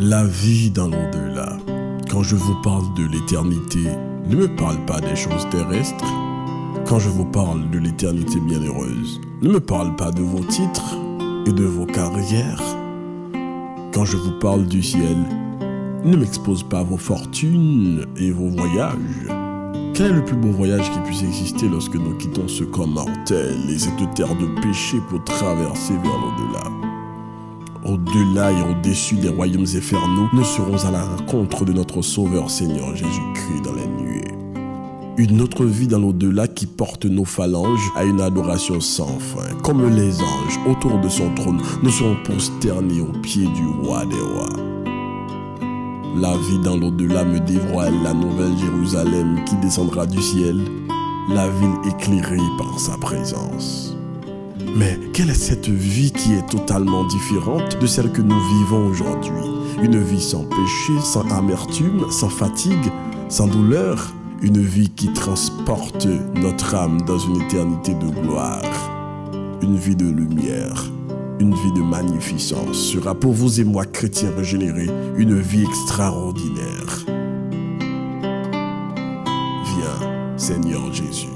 La vie dans l'au-delà. Quand je vous parle de l'éternité, ne me parle pas des choses terrestres. Quand je vous parle de l'éternité bienheureuse, ne me parle pas de vos titres et de vos carrières. Quand je vous parle du ciel, ne m'expose pas vos fortunes et vos voyages. Quel est le plus beau voyage qui puisse exister lorsque nous quittons ce corps mortel et cette terre de péché pour traverser vers l'au-delà? Au-delà et au-dessus des royaumes infernaux, nous serons à la rencontre de notre Sauveur Seigneur Jésus-Christ dans les nuées. Une autre vie dans l'au-delà qui porte nos phalanges à une adoration sans fin. Comme les anges autour de son trône, nous serons prosternés aux pieds du roi des rois. La vie dans l'au-delà me dévoile la nouvelle Jérusalem qui descendra du ciel, la ville éclairée par sa présence. Mais quelle est cette vie qui est totalement différente de celle que nous vivons aujourd'hui? Une vie sans péché, sans amertume, sans fatigue, sans douleur Une vie qui transporte notre âme dans une éternité de gloire Une vie de lumière une vie de magnificence sera pour vous et moi, chrétiens régénérés, une vie extraordinaire. Viens, Seigneur Jésus.